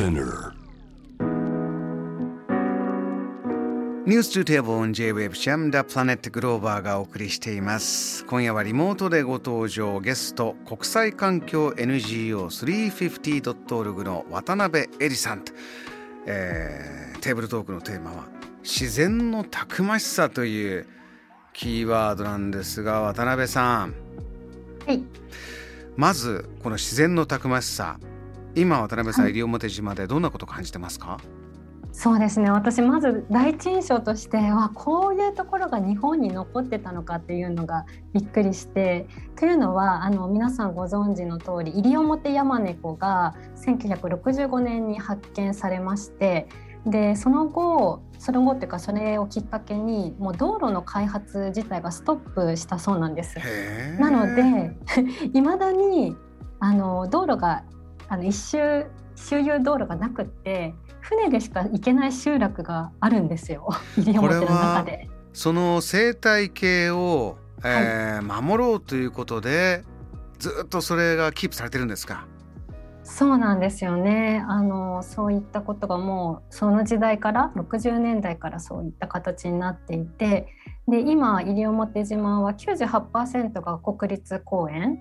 Spinner. ニュース2テーブル on J-Web シャムダプラネットグローバーがお送りしています。今夜はリモートでご登場ゲスト国際環境 NGO350.org の渡辺恵里さん、えー、テーブルトークのテーマは自然のたくましさというキーワードなんですが渡辺さん。はい。まずこの自然のたくましさ今渡辺さん、西表島でどんなことを感じてますか？そうですね。私まず第一印象としてはこういうところが日本に残ってたのかっていうのがびっくりしてというのはあの皆さんご存知の通り西表ヤマネコが1965年に発見されましてでその後その後っていうかそれをきっかけにもう道路の開発自体がストップしたそうなんです。なので いまだにあの道路があの一周周遊道路がなくって船でしか行けない集落があるんですよ。西表の中で。その生態系を、えー、はい、守ろうということでずっとそれがキープされてるんですか？そうなんですよね。あのそういったことがもうその時代から60年代からそういった形になっていてで今西表島は98%が国立公園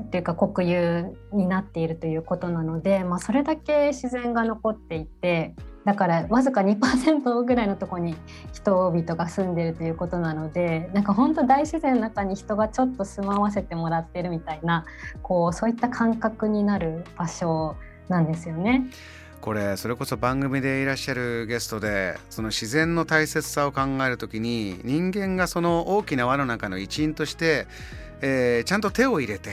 っていうか国有になっているということなので、まあ、それだけ自然が残っていてだからわずか2%ぐらいのとこに人々が住んでるということなのでなんか本当大自然の中に人がちょっと住まわせてもらってるみたいなこうそういった感覚になる場所なんですよね。これそれこそ番組でいらっしゃるゲストでその自然の大切さを考える時に人間がその大きな輪の中の一員として、えー、ちゃんと手を入れて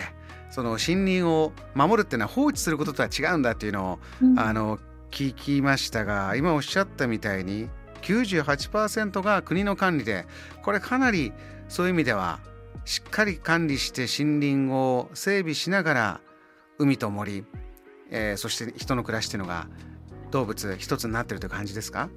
その森林を守るっていうのは放置することとは違うんだっていうのを、うん、あの聞きましたが今おっしゃったみたいに98%が国の管理でこれかなりそういう意味ではしっかり管理して森林を整備しながら海と森、えー、そして人の暮らしっていうのが動物一つになってるという感じですか？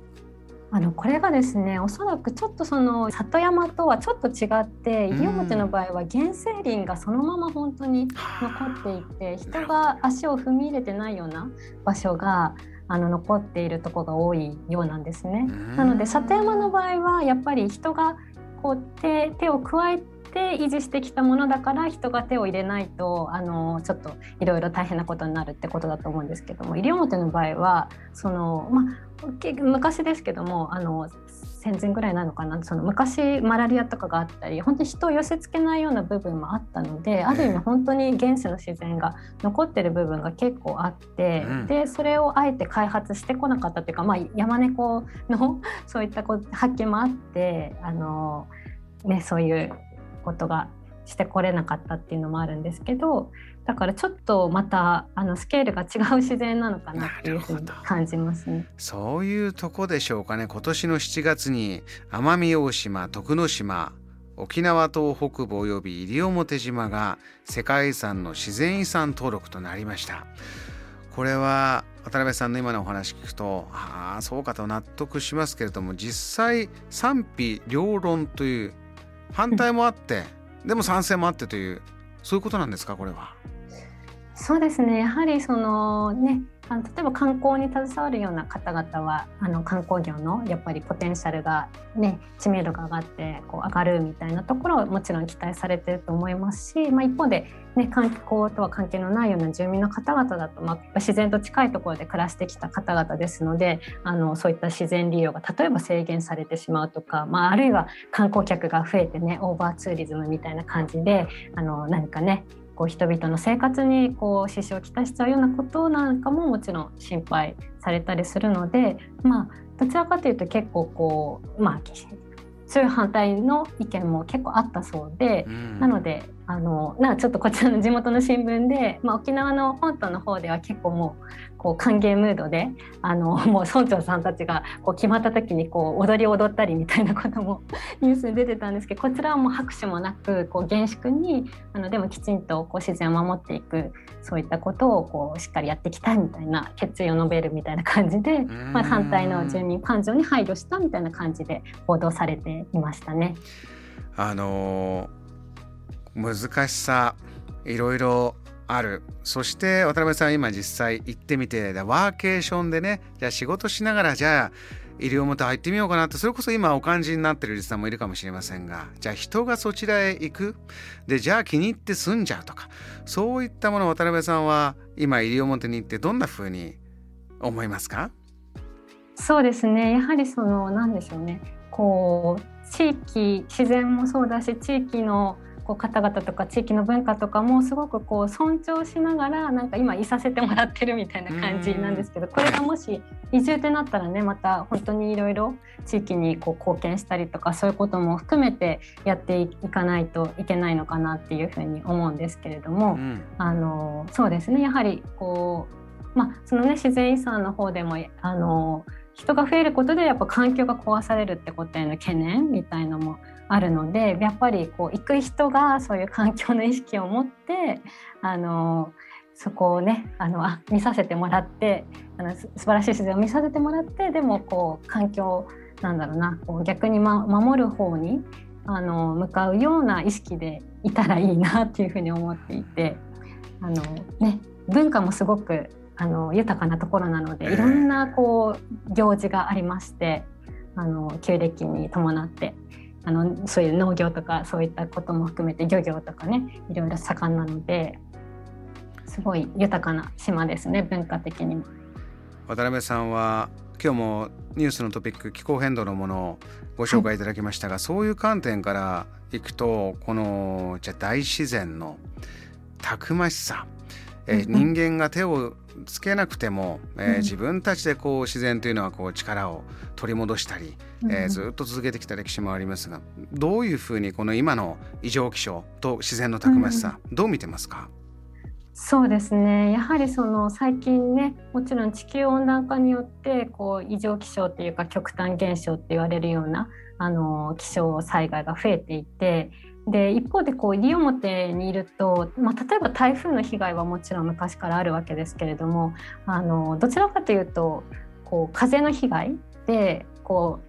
あのこれがですねおそらくちょっとその里山とはちょっと違って西表の場合は原生林がそのまま本当に残っていて人が足を踏み入れてないような場所があの残っているところが多いようなんですね。なので里山の場合はやっぱり人がこう手手を加えて維持してきたものだから人が手を入れないとあのちょっといろいろ大変なことになるってことだと思うんですけども西表の場合はその、まあ、昔ですけどもあの戦前ぐらいなのかなその昔マラリアとかがあったり本当に人を寄せつけないような部分もあったのである意味本当に現世の自然が残ってる部分が結構あって、うん、でそれをあえて開発してこなかったというか、まあ、山猫のそういったこ発見もあってあの、ね、そういうことがしてこれなかったっていうのもあるんですけどだからちょっとまたあのスケールが違う自然なのかなっていうふうに感じますね。そういうとこでしょうかね。今年の7月に奄美大島徳之島沖縄島北部及び西表島が世界遺産の自然遺産登録となりました。これは渡辺さんの今のお話聞くとああそうかと納得しますけれども実際賛否両論という反対もあって、でも賛成もあってというそういうことなんですかこれは？そうですねやはりそのねあの例えば観光に携わるような方々はあの観光業のやっぱりポテンシャルが、ね、知名度が上がってこう上がるみたいなところはもちろん期待されてると思いますし、まあ、一方で、ね、観光とは関係のないような住民の方々だと、まあ、自然と近いところで暮らしてきた方々ですのであのそういった自然利用が例えば制限されてしまうとか、まあ、あるいは観光客が増えてねオーバーツーリズムみたいな感じであの何かねこう人々の生活にこう支障をきたしちゃうようなことなんかももちろん心配されたりするのでまあどちらかというと結構こうまあ強い反対の意見も結構あったそうで、うん、なのであのなちょっとこちらの地元の新聞で、まあ、沖縄の本島の方では結構もうこう歓迎ムードであの もう村長さんたちがこう決まった時にこう踊り踊ったりみたいなことも ニュースに出てたんですけどこちらはもう拍手もなくこう厳粛にあのでもきちんとこう自然を守っていくそういったことをこうしっかりやっていきたいみたいな決意を述べるみたいな感じで、まあ、反対の住民感情に配慮したみたいな感じで報道されていましたね。あのー難しさいろいろある。そして渡辺さん今実際行ってみてワーケーションでねじゃあ仕事しながらじゃあ西表入ってみようかなってそれこそ今お感じになってるリスナーもいるかもしれませんがじゃあ人がそちらへ行く。でじゃあ気に入って住んじゃうとかそういったもの渡辺さんは今西表に行ってどんな風に思いますか？そうですね。やはりその何でしょうね。こう地域自然もそうだし地域のこう方々とか地域の文化とかもすごくこう尊重しながらなんか今いさせてもらってるみたいな感じなんですけどこれがもし移住ってなったらねまた本当にいろいろ地域にこう貢献したりとかそういうことも含めてやっていかないといけないのかなっていうふうに思うんですけれども、うん、あのそうですね。やはりこう、まあ、そのね自然遺産の方でもあの人が増えることでやっぱ環境が壊されるってことへの懸念みたいのもあるのでやっぱりこう行く人がそういう環境の意識を持ってあのそこをねあのあ見させてもらってあの素晴らしい自然を見させてもらってでもこう環境なんだろうなこう逆に、ま、守る方にあの向かうような意識でいたらいいなっていうふうに思っていてあの、ね、文化もすごくあの豊かなところなのでいろんなこう行事がありましてあの旧暦に伴ってあのそういう農業とかそういったことも含めて漁業とかねいろいろ盛んなのですごい豊かな島ですね文化的にも。渡辺さんは今日もニュースのトピック気候変動のものをご紹介いただきましたが、はい、そういう観点からいくとこのじゃ大自然のたくましさ、え人間が手をつけなくても、えー、自分たちでこう自然というのはこう力を取り戻したり、えー、ずっと続けてきた歴史もありますがどういうふうにこの今の異常気象と自然のたくましさ、どう見てますか？そうですね。やはりその最近ねもちろん地球温暖化によってこう異常気象っていうか極端現象って言われるようなあの気象災害が増えていてで一方でこう西表にいると、まあ、例えば台風の被害はもちろん昔からあるわけですけれどもあのどちらかというとこう風の被害でこう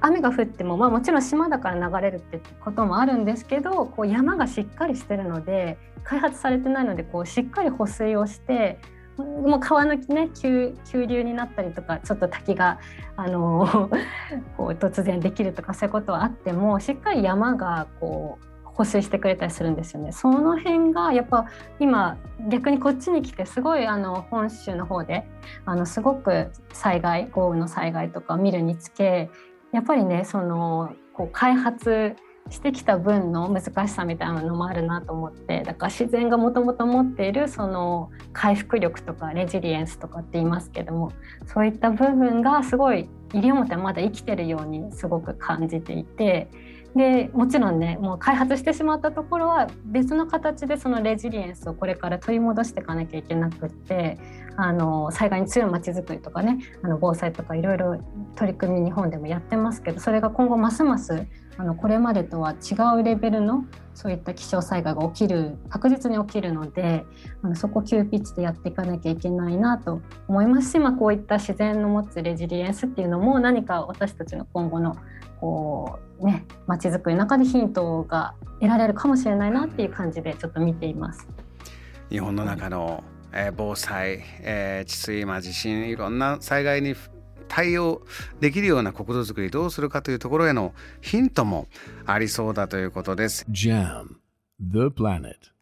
雨が降っても、まあ、もちろん島だから流れるってこともあるんですけどこう山がしっかりしてるので開発されてないのでこうしっかり保水をしてもう川の、ね、急急流になったりとかちょっと滝があの こう突然できるとかそういうことはあってもしっかり山がこう補正してくれたりするんですよね。その辺がやっぱ今逆にこっちに来てすごいあの本州の方であのすごく災害豪雨の災害とかを見るにつけやっぱりねそのこう開発してきた分の難しさみたいなのもあるなと思ってだから自然がもともと持っているその回復力とかレジリエンスとかって言いますけどもそういった部分がすごい西表はまだ生きてるようにすごく感じていてでもちろんねもう開発してしまったところは別の形でそのレジリエンスをこれから取り戻していかなきゃいけなくってあの災害に強いまちづくりとかねあの防災とかいろいろ取り組み日本でもやってますけどそれが今後ますますあのこれまでとは違うレベルのそういった気象災害が起きる確実に起きるのであのそこ急ピッチでやっていかなきゃいけないなと思いますし、まあ、こういった自然の持つレジリエンスっていうのも何か私たちの今後のこうね街づくりの中でヒントが得られるかもしれないなっていう感じでちょっと見ています。日本の中の、えー、防災、えー、治水、まあ、地震いろんな災害に対応できるような国土づくりどうするかというところへのヒントもありそうだということです。JAM The Planet